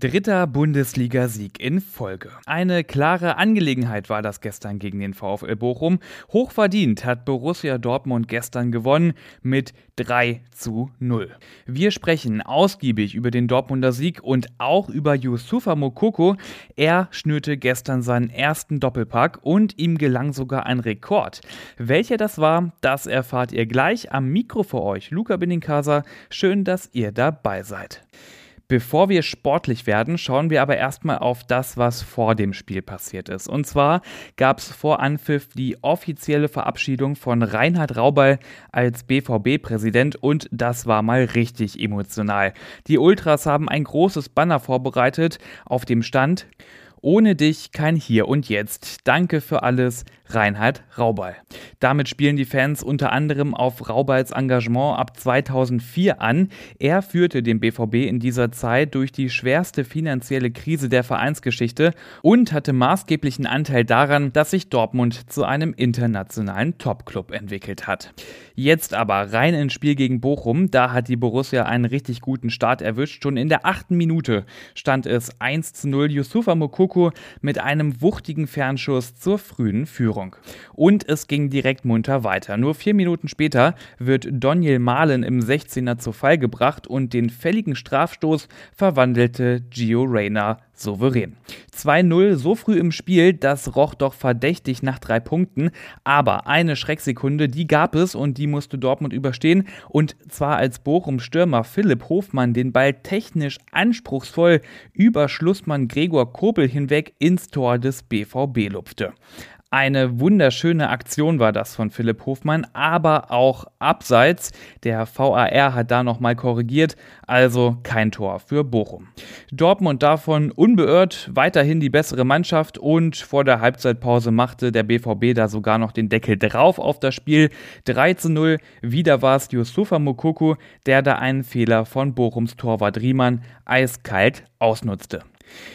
Dritter Bundesligasieg in Folge. Eine klare Angelegenheit war das gestern gegen den VfL Bochum. Hochverdient hat Borussia Dortmund gestern gewonnen mit 3 zu 0. Wir sprechen ausgiebig über den Dortmunder Sieg und auch über Yusufa Mokoko. Er schnürte gestern seinen ersten Doppelpack und ihm gelang sogar ein Rekord. Welcher das war, das erfahrt ihr gleich am Mikro für euch. Luca Benincasa, schön, dass ihr dabei seid. Bevor wir sportlich werden, schauen wir aber erstmal auf das, was vor dem Spiel passiert ist. Und zwar gab es vor Anpfiff die offizielle Verabschiedung von Reinhard Raubal als BVB-Präsident und das war mal richtig emotional. Die Ultras haben ein großes Banner vorbereitet, auf dem stand ohne dich kein Hier und Jetzt. Danke für alles, Reinhard Raubal. Damit spielen die Fans unter anderem auf Raubals Engagement ab 2004 an. Er führte den BVB in dieser Zeit durch die schwerste finanzielle Krise der Vereinsgeschichte und hatte maßgeblichen Anteil daran, dass sich Dortmund zu einem internationalen Topclub entwickelt hat. Jetzt aber rein ins Spiel gegen Bochum. Da hat die Borussia einen richtig guten Start erwischt. Schon in der achten Minute stand es 1 zu 0. Yusufa Mokoko mit einem wuchtigen Fernschuss zur frühen Führung. Und es ging direkt munter weiter. Nur vier Minuten später wird Daniel Mahlen im 16er zu Fall gebracht und den fälligen Strafstoß verwandelte Gio Reyna souverän. 2-0 so früh im Spiel, das roch doch verdächtig nach drei Punkten, aber eine Schrecksekunde, die gab es und die musste Dortmund überstehen und zwar als Bochum-Stürmer Philipp Hofmann den Ball technisch anspruchsvoll über Schlussmann Gregor Kobel hinweg ins Tor des BVB lupfte. Eine wunderschöne Aktion war das von Philipp Hofmann, aber auch abseits. Der VAR hat da nochmal korrigiert, also kein Tor für Bochum. Dortmund davon unbeirrt, weiterhin die bessere Mannschaft und vor der Halbzeitpause machte der BVB da sogar noch den Deckel drauf auf das Spiel. 3 zu 0, wieder war es Yusufa Mukoko, der da einen Fehler von Bochums Torwart Riemann eiskalt ausnutzte.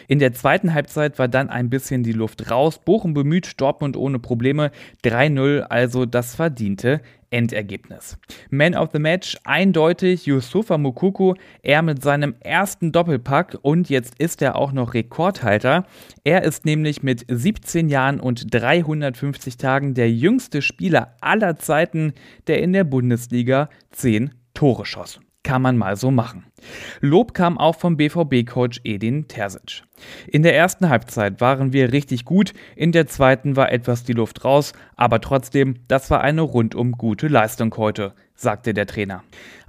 In der zweiten Halbzeit war dann ein bisschen die Luft raus. Bochum bemüht, Dortmund ohne Probleme. 3-0, also das verdiente Endergebnis. Man of the Match eindeutig Yusufa Mukuku, er mit seinem ersten Doppelpack und jetzt ist er auch noch Rekordhalter. Er ist nämlich mit 17 Jahren und 350 Tagen der jüngste Spieler aller Zeiten, der in der Bundesliga 10 Tore schoss. Kann man mal so machen. Lob kam auch vom BVB-Coach Edin Terzic. In der ersten Halbzeit waren wir richtig gut, in der zweiten war etwas die Luft raus, aber trotzdem, das war eine rundum gute Leistung heute, sagte der Trainer.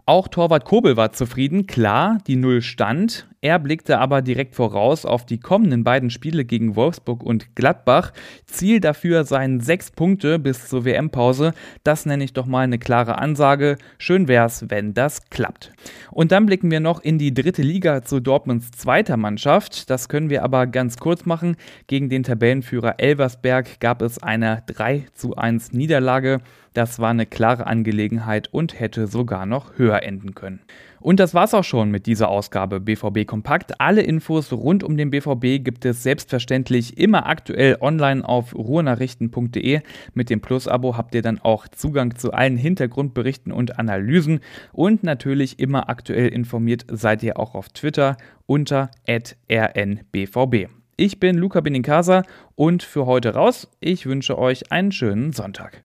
Auch Torwart Kobel war zufrieden, klar, die Null stand. Er blickte aber direkt voraus auf die kommenden beiden Spiele gegen Wolfsburg und Gladbach. Ziel dafür seien sechs Punkte bis zur WM-Pause. Das nenne ich doch mal eine klare Ansage. Schön wär's, wenn das klappt. Und dann blicken wir noch in die dritte Liga zu Dortmunds zweiter Mannschaft. Das können wir aber ganz kurz machen. Gegen den Tabellenführer Elversberg gab es eine 3 zu 1 Niederlage. Das war eine klare Angelegenheit und hätte sogar noch höher enden können. Und das war's auch schon mit dieser Ausgabe BVB Kompakt. Alle Infos rund um den BVB gibt es selbstverständlich immer aktuell online auf ruhrnachrichten.de. Mit dem Plus-Abo habt ihr dann auch Zugang zu allen Hintergrundberichten und Analysen und natürlich immer aktuell informiert seid ihr auch auf Twitter unter rnbvb. Ich bin Luca Benincasa und für heute raus. Ich wünsche euch einen schönen Sonntag.